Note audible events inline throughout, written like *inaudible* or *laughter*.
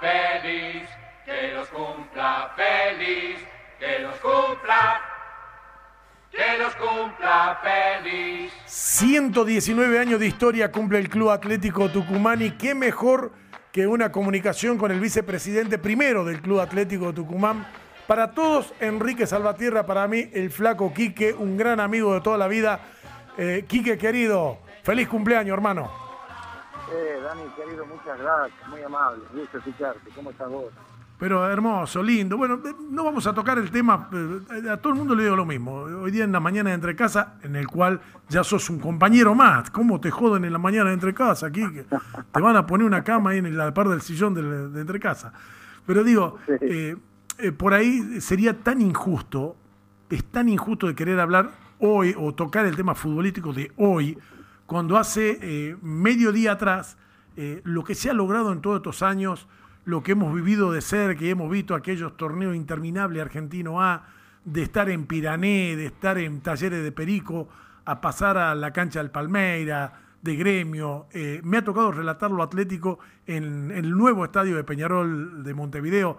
feliz, que los cumpla feliz, que los cumpla, que los cumpla feliz. 119 años de historia cumple el Club Atlético Tucumán y qué mejor que una comunicación con el vicepresidente primero del Club Atlético Tucumán. Para todos, Enrique Salvatierra, para mí, el flaco Quique, un gran amigo de toda la vida. Eh, Quique, querido, feliz cumpleaños, hermano. Eh, Dani, querido, muchas gracias, muy amable, gusto escucharte. ¿Cómo estás vos? Pero hermoso, lindo. Bueno, eh, no vamos a tocar el tema, eh, a todo el mundo le digo lo mismo. Hoy día en la mañana de Entre Casa, en el cual ya sos un compañero más. ¿Cómo te joden en la mañana de Entre Casa aquí? *laughs* Te van a poner una cama ahí en la par del sillón de, de Entre Casa. Pero digo, eh, eh, por ahí sería tan injusto, es tan injusto de querer hablar hoy o tocar el tema futbolístico de hoy, cuando hace eh, medio día atrás eh, lo que se ha logrado en todos estos años, lo que hemos vivido de cerca y hemos visto aquellos torneos interminables argentino A, de estar en Pirané, de estar en talleres de Perico, a pasar a la cancha del Palmeira, de gremio. Eh, me ha tocado relatar lo atlético en, el nuevo estadio de Peñarol de Montevideo,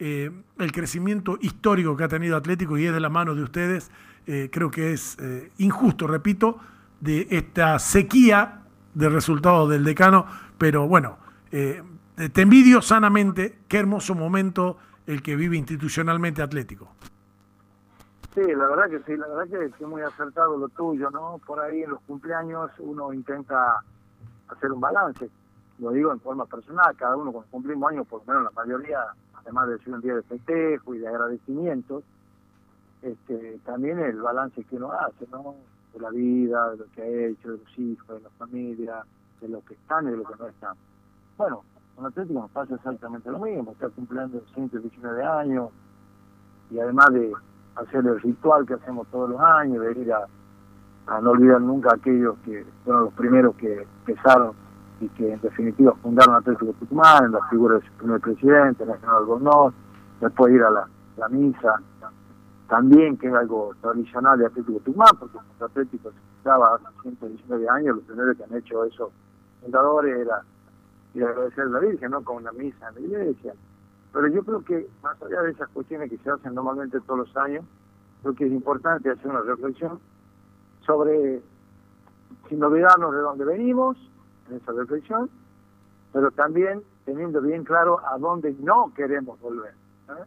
eh, el crecimiento histórico que ha tenido Atlético y es de la mano de ustedes. Creo que es injusto, repito, de esta sequía de resultados del decano, pero bueno, eh, te envidio sanamente, qué hermoso momento el que vive institucionalmente Atlético. Sí, la verdad que sí, la verdad que es muy acertado lo tuyo, ¿no? Por ahí en los cumpleaños uno intenta hacer un balance, lo digo en forma personal, cada uno cuando cumplimos años, por lo menos la mayoría, además de ser un día de festejo y de agradecimiento, este, también el balance que uno hace, ¿no? De la vida, de lo que ha hecho, de los hijos, de la familia, de lo que están y de lo que no están. Bueno, con Atlético nos pasa exactamente lo mismo, está cumpliendo 119 años y además de hacer el ritual que hacemos todos los años, de ir a, a no olvidar nunca a aquellos que fueron los primeros que empezaron y que en definitiva fundaron Atlético Tucumán, en la figura de su primer presidente, Nacional Albornoz, después ir a la, la misa, también que es algo tradicional de Atlético Tucumán, porque cuando Atlético fundaba hace 119 años, lo primero que han hecho esos fundadores era agradecer a la Virgen, ¿no? Con una misa en la iglesia. Pero yo creo que, más allá de esas cuestiones que se hacen normalmente todos los años, creo que es importante hacer una reflexión sobre, sin olvidarnos de dónde venimos, en esa reflexión, pero también teniendo bien claro a dónde no queremos volver. ¿eh?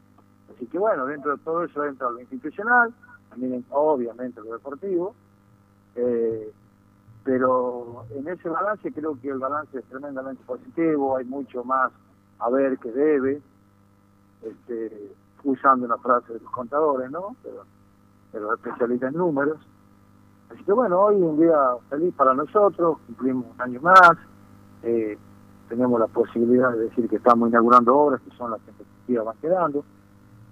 Así que bueno, dentro de todo eso entra lo institucional, también obviamente lo deportivo, eh, pero en ese balance creo que el balance es tremendamente positivo, hay mucho más a ver que debe, este, usando una frase de los contadores, ¿no? Pero, pero especialistas en números. Así que bueno, hoy un día feliz para nosotros, cumplimos un año más, eh, tenemos la posibilidad de decir que estamos inaugurando obras que son las que van quedando.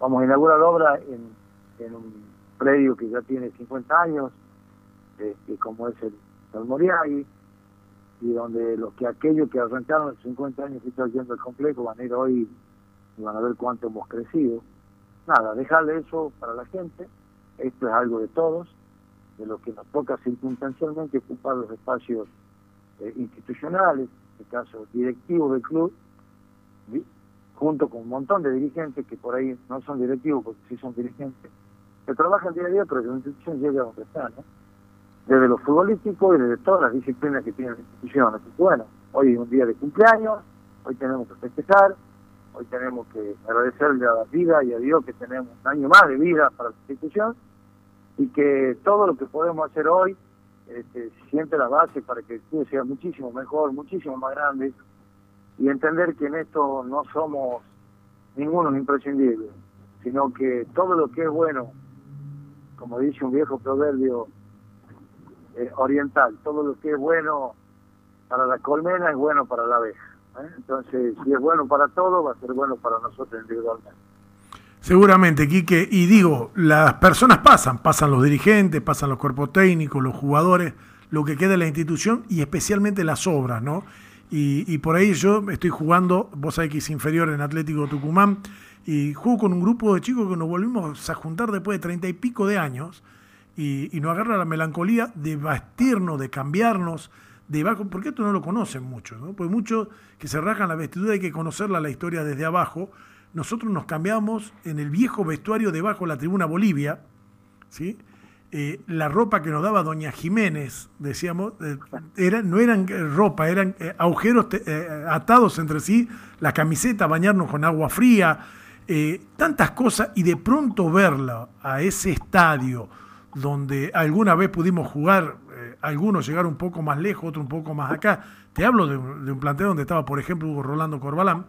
Vamos a inaugurar obra en, un predio que ya tiene 50 años, que como es el, el Moriagui, y donde los que aquellos que arrancaron los 50 años que está yendo el complejo van a ir hoy y van a ver cuánto hemos crecido. Nada, dejarle eso para la gente, esto es algo de todos, de lo que nos toca circunstancialmente ocupar los espacios eh, institucionales, en este caso directivos del club. Junto con un montón de dirigentes que por ahí no son directivos porque sí son dirigentes, que trabajan día a día, pero que la institución llegue a donde está, ¿no? Desde lo futbolístico y desde todas las disciplinas que tiene la institución. Así que bueno, hoy es un día de cumpleaños, hoy tenemos que festejar, hoy tenemos que agradecerle a la vida y a Dios que tenemos un año más de vida para la institución y que todo lo que podemos hacer hoy este, siente la base para que el club sea muchísimo mejor, muchísimo más grande y entender que en esto no somos ninguno imprescindible, sino que todo lo que es bueno, como dice un viejo proverbio eh, oriental, todo lo que es bueno para la colmena es bueno para la abeja. ¿eh? Entonces, si es bueno para todo, va a ser bueno para nosotros individualmente. Seguramente, Quique. Y digo, las personas pasan, pasan los dirigentes, pasan los cuerpos técnicos, los jugadores, lo que queda de la institución y especialmente las obras, ¿no? Y, por ahí yo estoy jugando, vos es inferior en Atlético Tucumán, y juego con un grupo de chicos que nos volvimos a juntar después de treinta y pico de años, y, nos agarra la melancolía de vestirnos, de cambiarnos, debajo, porque esto no lo conocen muchos, ¿no? Pues muchos que se rajan la vestidura hay que conocerla la historia desde abajo. Nosotros nos cambiamos en el viejo vestuario debajo de la tribuna Bolivia, ¿sí? Eh, la ropa que nos daba Doña Jiménez, decíamos, eh, no eran ropa, eran eh, agujeros atados entre sí, la camiseta, bañarnos con agua fría, tantas cosas, y de pronto verla a ese estadio donde alguna vez pudimos jugar, algunos llegaron un poco más lejos, otros un poco más acá, te hablo de, un plantel donde estaba, por ejemplo, Hugo Rolando Corbalán,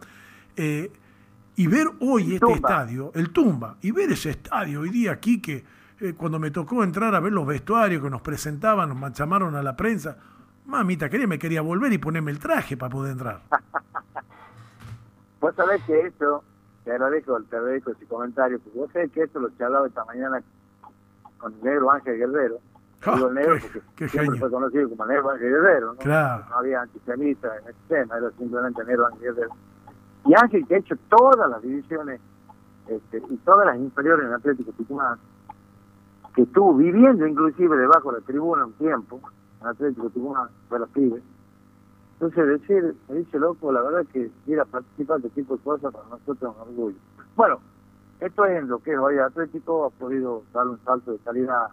y ver hoy este estadio, el Tumba, y ver ese estadio hoy día aquí que eh, cuando me tocó entrar a ver los vestuarios que nos presentaban, nos llamaron a la prensa, mamita quería, me quería volver y ponerme el traje para poder entrar. *laughs* vos sabés que esto, te agradezco, te agradezco ese comentario, porque vos sabés que esto lo charlaba esta mañana con el negro Ángel Guerrero. Ah, digo negro porque siempre fue conocido como negro Ángel Guerrero, ¿no? Claro. No había antisemita en este tema, era simplemente negro Ángel Guerrero. Y Ángel que ha hecho todas las divisiones este, y todas las inferiores en Atlético Tucumán, que estuvo viviendo inclusive debajo de la tribuna un tiempo, en Atlético Tucumán, fue la pibe. Entonces decir, me dice loco, la verdad es que ir a participar de tipo de cosas para nosotros es un orgullo. Bueno, esto es lo que es hoy Atlético, ha podido dar un salto de calidad,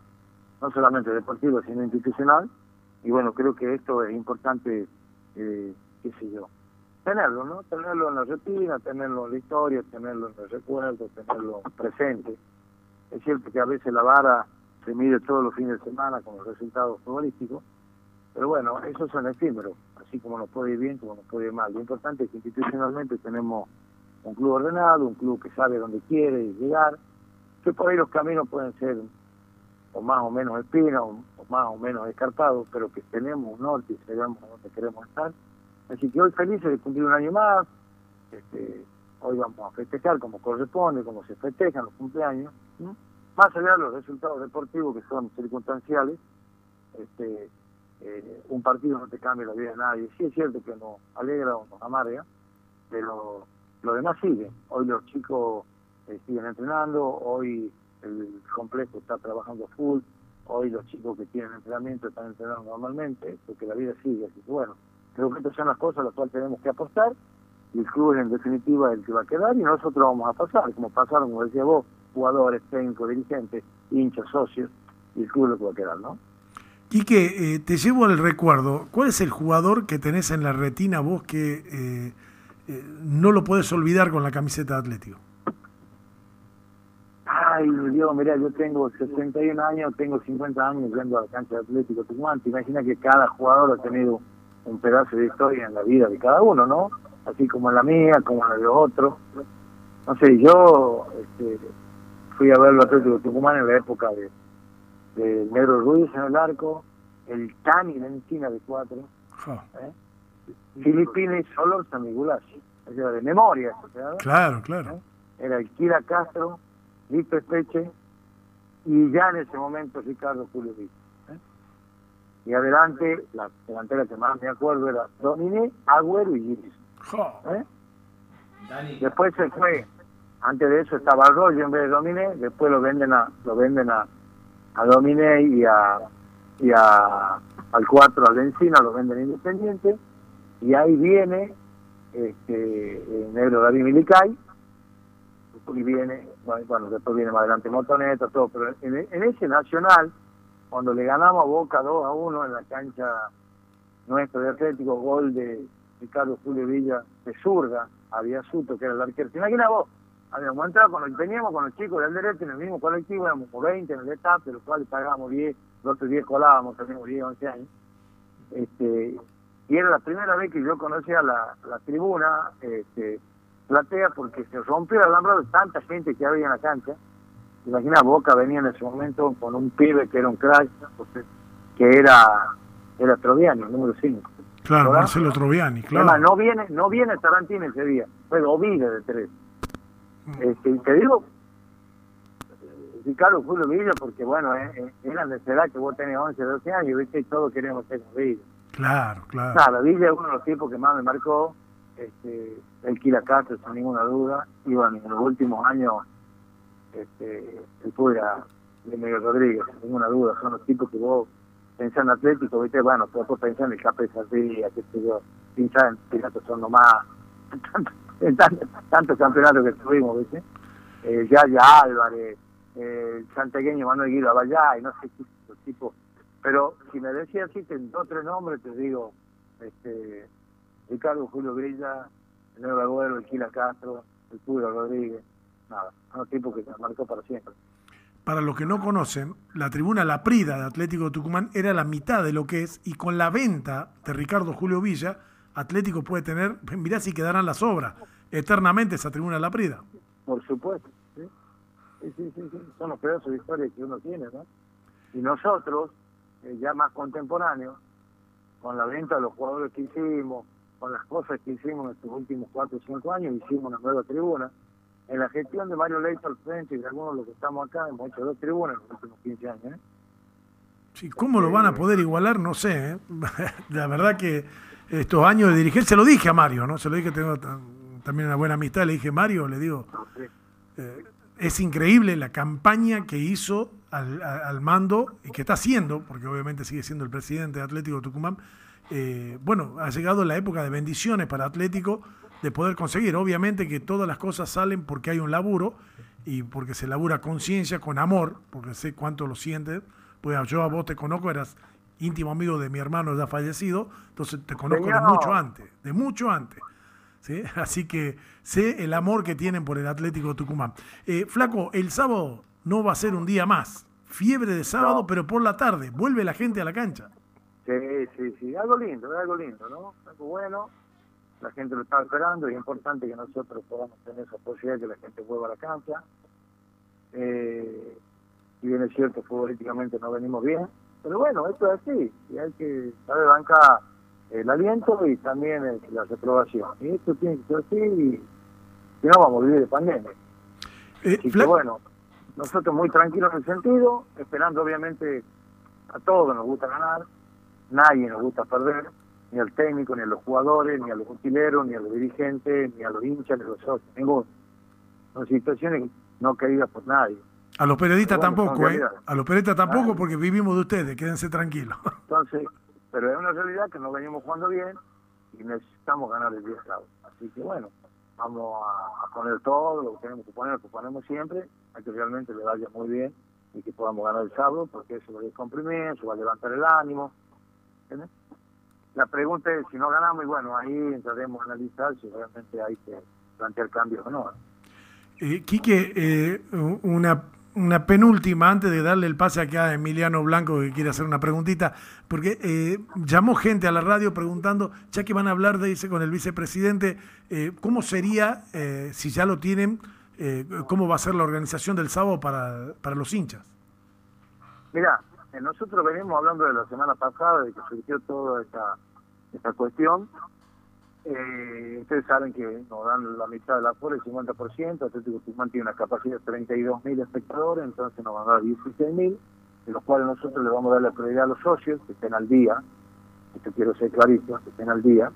no solamente deportivo, sino institucional, y bueno, creo que esto es importante, eh, qué sé yo, tenerlo, ¿no? Tenerlo en la rutina, tenerlo en la historia, tenerlo en los recuerdos, tenerlo presente. Es cierto que a veces la vara se mide todos los fines de semana con los resultados futbolísticos, pero bueno, esos son efímeros, así como nos puede ir bien, como nos puede ir mal. Lo importante es que institucionalmente tenemos un club ordenado, un club que sabe dónde quiere llegar, que por ahí los caminos pueden ser o más o menos espinos, o, más o menos escarpados, pero que tenemos un norte y sabemos dónde queremos estar. Así que hoy felices de cumplir un año más, este, hoy vamos a festejar como corresponde, como se festejan los cumpleaños, más allá de los resultados deportivos que son circunstanciales, este, eh, un partido no te cambia la vida de nadie. Sí es cierto que nos alegra o nos amarga, pero lo demás sigue. Hoy los chicos eh, siguen entrenando, hoy el complejo está trabajando full, hoy los chicos que tienen entrenamiento están entrenando normalmente, porque la vida sigue. Así que bueno, creo que estas son las cosas a las cuales tenemos que apostar y el club en definitiva el que va a quedar y nosotros vamos a pasar, como pasaron, como decía vos, jugadores, técnicos, dirigentes, hinchas, socios, y el club lo que va a quedar, ¿no? Quique, eh, te llevo al recuerdo, ¿cuál es el jugador que tenés en la retina vos que eh, eh, no lo puedes olvidar con la camiseta de Atlético? Ay, Dios, mira, yo tengo 61 años, tengo 50 años yendo a la cancha de Atlético Tucumán. Te imaginas que cada jugador ha tenido un pedazo de historia en la vida de cada uno, ¿no? Así como la mía, como la de otros. No sé, yo este, fui a ver los Atlético de Tucumán en la época de, de Negro Ruiz en el arco, el Tani en Encina de cuatro, ¿eh? Filipines Solor Samigulasi, era de memoria. Claro, claro. ¿Eh? Era el Kira Castro, Lipe Peche y ya en ese momento Ricardo Julio Vito. ¿eh? Y adelante, la delantera que más me acuerdo era Dominé, Agüero y Giris. ¿Eh? Después se fue, antes de eso estaba Arroyo en vez de Dominé, después lo venden a lo venden a, a Dominé y a y a al 4 al Encina lo venden Independiente. Y ahí viene este el negro David Milicay y viene bueno, después viene más adelante Motoneta todo pero en, en ese nacional cuando le ganamos a Boca 2 a 1 en la cancha nuestro de Atlético gol de Ricardo Julio Villa de zurda, había Suto, que era el arquero. ¿Te imaginas vos? Habíamos entrado con los, veníamos con los chicos del derecho en el mismo colectivo, éramos por 20 en el etapa, de los cuales pagábamos 10, los otros 10 colábamos, teníamos 10, 11 años. Este, y era la primera vez que yo conocía la, la tribuna este, platea porque se rompió el alambrado de tanta gente que había en la cancha. Imagina, Boca venía en ese momento con un pibe que era un crack, que era, era Troviano, número 5. Claro, Marcelo Troviani, claro. no viene, no viene Tarantino ese día, fue Ovide de tres. Mm. Este, y te digo, Ricardo Julio Villa, porque bueno, eh, eh, era de esa edad que vos tenés 11, 12 años, viste, y todos queremos ser Villa. Claro, claro. Claro, Villa es uno de los tipos que más me marcó, este, el Quilacate, sin ninguna duda, y bueno, en los últimos años, este, el Pura de Miguel Rodríguez, sin ninguna duda, son los tipos que vos pensar en Atlético, ¿viste? Bueno, después pensar en el Cape Sardía, qué sé yo, pinchar en Piratas son nomás, *laughs* en tantos tanto campeonatos que tuvimos, ¿viste? Eh, Yaya Álvarez, eh, santegueño Manuel Guido Abayá, y no sé qué tipo. Pero si me decías así, te dos tres nombres, te digo, este Ricardo Julio Grilla, Nuevo Agüero, el Quila Castro, el Puro Rodríguez, nada, un tipo que se marcó para siempre. Para los que no conocen, la tribuna La Prida de Atlético Tucumán era la mitad de lo que es, y con la venta de Ricardo Julio Villa, Atlético puede tener, *laughs* mirá si quedarán las obras, eternamente esa tribuna La Prida. Por supuesto, sí, sí, sí, sí. son los pedazos de historia que uno tiene, ¿no? Y nosotros, eh, ya más contemporáneos, con la venta de los jugadores que hicimos, con las cosas que hicimos en estos últimos cuatro o cinco años, hicimos una nueva tribuna. En la gestión de Mario Leito al frente y de algunos de los que estamos acá, hemos hecho dos tribunas en los últimos 15 años. ¿eh? Sí, ¿Cómo lo van a poder igualar? No sé. ¿eh? *laughs* la verdad que estos años de dirigir, se lo dije a Mario, ¿no? Se lo dije, tengo también una buena amistad, le dije, Mario, le digo, eh, es increíble la campaña que hizo al, mando y que está haciendo, porque obviamente sigue siendo el presidente de Atlético Tucumán, eh, bueno, ha llegado la época de bendiciones para Atlético de poder conseguir. Obviamente que todas las cosas salen porque hay un laburo y porque se labura conciencia, con amor, porque sé cuánto lo sientes. Pues yo a vos te conozco, eras íntimo amigo de mi hermano ya fallecido, entonces te conozco de mucho antes, de mucho antes. ¿sí? *laughs* Así que sé el amor que tienen por el Atlético Tucumán. Eh, Flaco, el sábado no va a ser un día más. Fiebre de sábado, pero por la tarde. Vuelve la gente a la cancha. Sí, sí, sí. Algo lindo, algo lindo, ¿no? Algo bueno. La gente lo está esperando y es importante que nosotros podamos tener esa posibilidad de que la gente vuelva a la cancha. Eh, y bien es cierto, futbolísticamente no venimos bien. Pero bueno, esto es así. Y hay que saber bancar el aliento y también la reprobación. Y esto tiene que ser así y, no vamos a vivir de pandemia. Eh, así que bueno nosotros muy tranquilos en el sentido, esperando obviamente a todos nos gusta ganar, nadie nos gusta perder, ni al técnico, ni a los jugadores, ni a los utileros, ni a los dirigentes, ni a los hinchas, ni a los socios, ninguno. Son situaciones no queridas por nadie. A los periodistas tampoco, ¿eh? A los periodistas tampoco porque vivimos de ustedes, quédense tranquilos. *laughs* Entonces, pero es una realidad que no venimos jugando bien y necesitamos ganar el día sábado. Así que bueno, vamos a, poner todo lo que tenemos que poner, lo que ponemos siempre, a que realmente le vaya muy bien y que podamos ganar el sábado, porque eso va a descomprimir, eso va a levantar el ánimo. La pregunta es si no ganamos, y bueno, ahí entraremos a analizar si realmente hay que plantear cambios o no. Eh, Quique, eh, una una penúltima antes de darle el pase acá a Emiliano Blanco que quiere hacer una preguntita, porque eh, llamó gente a la radio preguntando, ya que van a hablar, de dice, con el vicepresidente, eh, ¿cómo sería, eh, si ya lo tienen, cómo va a ser la organización del sábado para, para los hinchas? Mira, nosotros venimos hablando de la semana pasada, de que surgió toda esta, esta cuestión, eh, ustedes saben que nos dan la mitad de la fuera, el 50%, Atlético Tucumán tiene una capacidad de 32.000 espectadores, entonces nos van a dar 16.000, de los cuales nosotros le vamos a dar la prioridad a los socios, que estén al día, esto quiero ser clarito, que estén al día,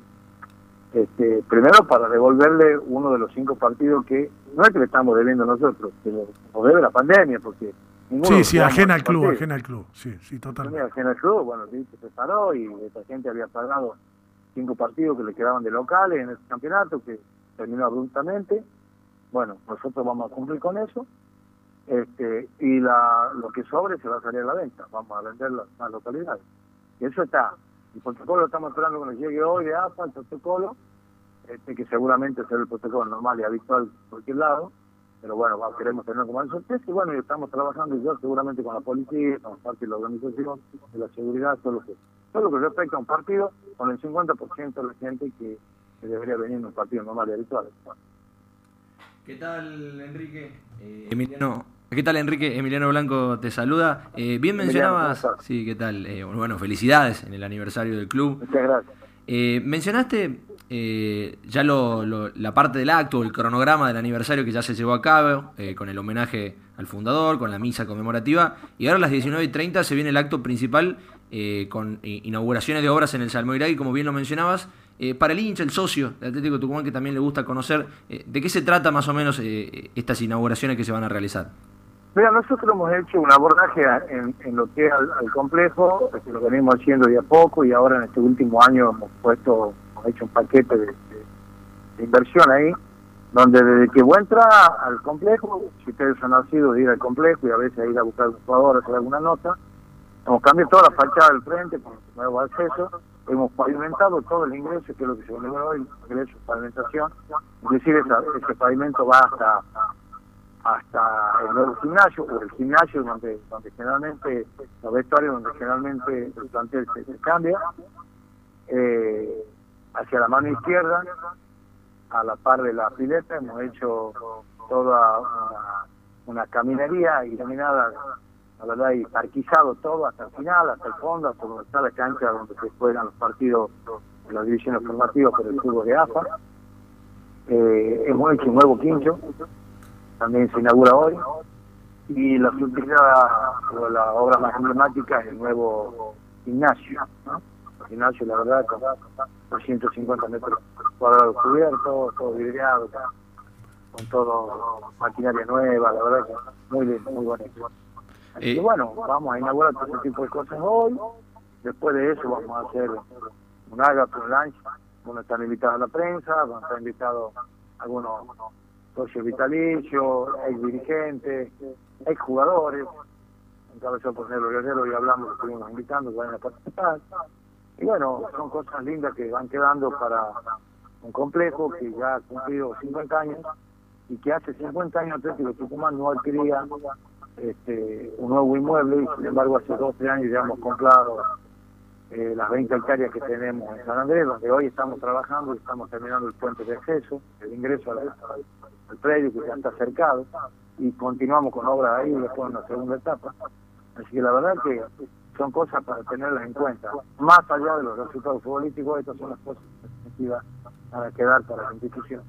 este, primero para devolverle uno de los cinco partidos que no es que le estamos debiendo nosotros, que nos debe la pandemia, porque Sí, sí, ajena al club, ajena al club, sí, sí, totalmente. Ajena al club, bueno, se preparó y esta gente había pagado cinco partidos que le quedaban de locales en ese campeonato, que terminó abruptamente. Bueno, nosotros vamos a cumplir con eso. Este, y la, lo que sobre se va a salir a la venta, vamos a vender las, localidades. Y eso está. El protocolo estamos esperando que nos llegue hoy de AFA, el protocolo, este, que seguramente será el protocolo normal y habitual por cualquier lado, pero bueno, queremos tener como sorpresa y bueno, y estamos trabajando yo seguramente con la policía, con parte de la organización, de la seguridad, todo lo que todo lo que respecta a un partido con el 50% de la gente que, debería venir en un partido normal y habitual. ¿Qué tal, Enrique? Eh, Emiliano. ¿Qué tal, Enrique? Emiliano Blanco te saluda. Eh, bien mencionabas. Sí, ¿qué tal? Eh, bueno, felicidades en el aniversario del club. Muchas gracias. mencionaste ya la parte del acto, el cronograma del aniversario que ya se llevó a cabo, con el homenaje al fundador, con la misa conmemorativa, y ahora a las 19.30 se viene el acto principal eh, con inauguraciones de obras en el Salmoiragui, como bien lo mencionabas. Eh, para el hincha, el socio de Atlético Tucumán, que también le gusta conocer, eh, ¿de qué se trata más o menos estas inauguraciones que se van a realizar? Mira, nosotros hemos hecho un abordaje en, lo que es al, complejo, lo venimos haciendo de a poco y ahora en este último año hemos puesto, hecho un paquete de, inversión ahí, donde desde que vos entras al complejo, si ustedes han nacido de ir al complejo y a veces ir a buscar un jugador, hacer alguna nota, hemos cambiado toda la fachada del frente con nuevo acceso, hemos pavimentado todo el ingreso, que es lo que se llama hoy, ingreso, pavimentación, inclusive ese pavimento va hasta hasta el nuevo gimnasio o el gimnasio donde donde generalmente los vestuarios donde generalmente el plantel se, cambia eh, hacia la mano izquierda a la par de la pileta hemos hecho toda una, caminería iluminada la verdad y parquizado todo hasta el final hasta el fondo hasta donde está la cancha donde se juegan los partidos de las divisiones formativas por el fútbol de AFA eh, hemos hecho un nuevo quincho también se inaugura hoy. Y la o la obra más emblemática es el nuevo gimnasio. El gimnasio, la verdad, con 250 metros cuadrados cubiertos, todo vidriado, con todo maquinaria nueva, la verdad que muy muy bonito. y bueno, vamos a inaugurar todo ese tipo de cosas hoy. Después de eso vamos a hacer un agape, un lunch, donde están invitados a la prensa, van a estar invitados algunos socio vitalicio, ex dirigentes, ex jugadores, encabezado por Nero Guerrero y hablamos, estuvimos invitando vayan a participar. Y bueno, son cosas lindas que van quedando para un complejo que ya ha cumplido 50 años y que hace 50 años Atlético Tucumán no adquiría este, un nuevo inmueble y sin embargo hace 12 años ya hemos comprado eh, las 20 hectáreas que tenemos en San Andrés, donde hoy estamos trabajando y estamos terminando el puente de acceso, el ingreso a la, el predio que ya está cercado y continuamos con obras ahí después en la segunda etapa. Así que la verdad que son cosas para tenerlas en cuenta. Más allá de los resultados futbolísticos, estas son las cosas para quedar para la institución.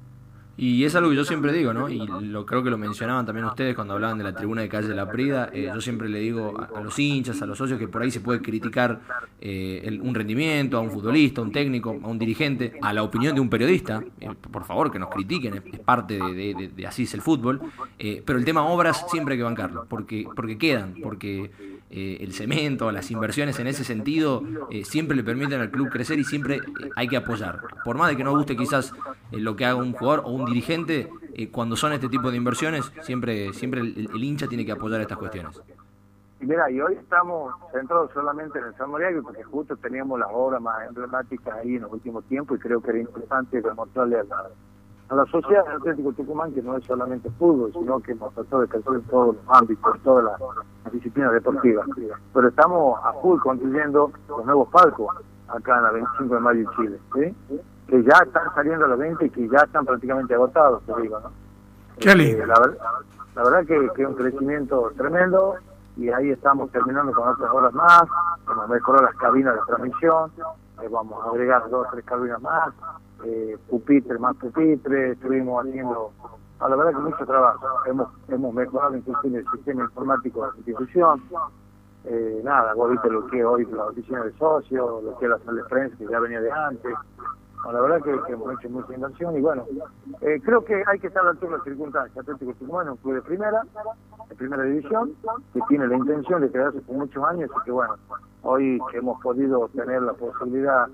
Y es algo que yo siempre digo, ¿no? Y lo creo que lo mencionaban también ustedes cuando hablaban de la tribuna de calle de la Prida. Eh, yo siempre le digo a, los hinchas, a los socios, que por ahí se puede criticar eh, un rendimiento, a un futbolista, a un técnico, a un dirigente, a la opinión de un periodista. Eh, por favor, que nos critiquen, es, parte de, así es el fútbol. pero el tema obras siempre hay que bancarlo, porque, porque quedan, porque el cemento, las inversiones en ese sentido siempre le permiten al club crecer y siempre hay que apoyar. Por más de que no guste quizás lo que haga un jugador o un dirigente, eh, cuando son este tipo de inversiones, siempre siempre el, hincha tiene que apoyar estas cuestiones. Mira, y hoy estamos centrados solamente en el San María, porque justo teníamos las obras más emblemáticas ahí en los últimos tiempos y creo que era importante demostrarle a la, a la sociedad del Atlético Tucumán que no es solamente fútbol, sino que hemos tratado de crecer en todos los ámbitos, en todas las, disciplinas deportivas. Pero estamos a full construyendo los nuevos palcos acá en la 25 de mayo en Chile. ¿sí? que ya están saliendo a la venta y que ya están prácticamente agotados, te digo, ¿no? Qué lindo. Eh, la, verdad que, es un crecimiento tremendo y ahí estamos terminando con otras horas más, hemos mejorado las cabinas de transmisión, eh, vamos a agregar dos o tres cabinas más, eh, pupitres más pupitres, estuvimos haciendo, la verdad que mucho trabajo, hemos, hemos mejorado incluso el sistema informático de la institución, eh, nada, vos viste lo que es hoy la oficina de socios, lo que es la sala de prensa que ya venía de antes, la verdad que, hemos hecho mucha inversión y bueno, eh, creo que hay que estar a altura de las circunstancias. Atlético Tucumán un club de primera, de primera división, que tiene la intención de quedarse por muchos años y que bueno, hoy que hemos podido tener la posibilidad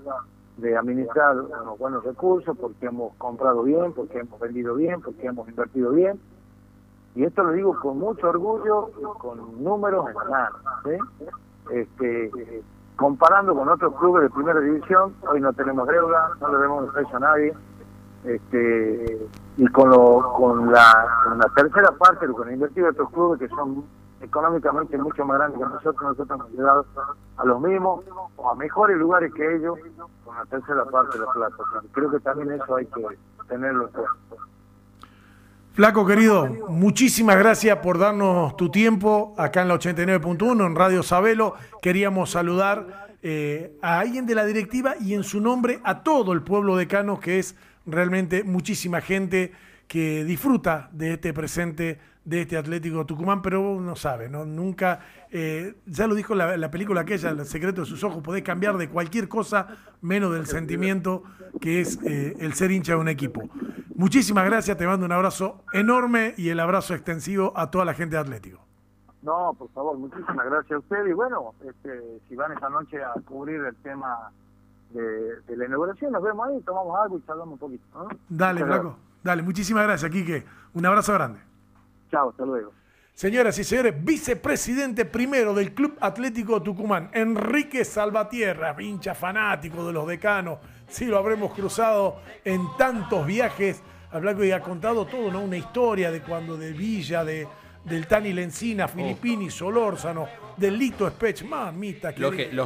de administrar unos buenos recursos porque hemos comprado bien, porque hemos vendido bien, porque hemos invertido bien. Y esto lo digo con mucho orgullo con números en. ¿sí? Este, comparando con otros clubes de primera división, hoy no tenemos deuda, no le debemos precio a nadie, este, y con, lo, con, la, la tercera parte, con el invertido de otros clubes que son económicamente mucho más grandes que nosotros, nosotros hemos llegado a los mismos o a mejores lugares que ellos con la tercera parte de la plata. creo que también eso hay que tenerlo en cuenta. Flaco querido, muchísimas gracias por darnos tu tiempo acá en la 89.1 en Radio Sabelo. Queríamos saludar eh, a alguien de la directiva y en su nombre a todo el pueblo de Cano, que es realmente muchísima gente que disfruta de este presente de este Atlético Tucumán, pero no sabe, ¿no? Nunca, eh, ya lo dijo la, la, película aquella, El secreto de sus ojos, podés cambiar de cualquier cosa menos del sentimiento que es eh, el ser hincha de un equipo. Muchísimas gracias, te mando un abrazo enorme y el abrazo extensivo a toda la gente de Atlético. No, por favor, muchísimas gracias a usted. Y bueno, este, si van esta noche a cubrir el tema de, de la inauguración, nos vemos ahí, tomamos algo y charlamos un poquito. ¿no? Dale, flaco. Dale, muchísimas gracias, Quique. Un abrazo grande. Chao, hasta luego. Señoras y señores, vicepresidente primero del Club Atlético Tucumán, Enrique Salvatierra, hincha fanático de los decanos. Sí, lo habremos cruzado en tantos viajes. Hablar que ha contado todo, ¿no? Una historia de cuando de Villa, de, del Tani Lencina, Filippini, Solórzano, del Lito Spech. Mamita, Lo que que- lo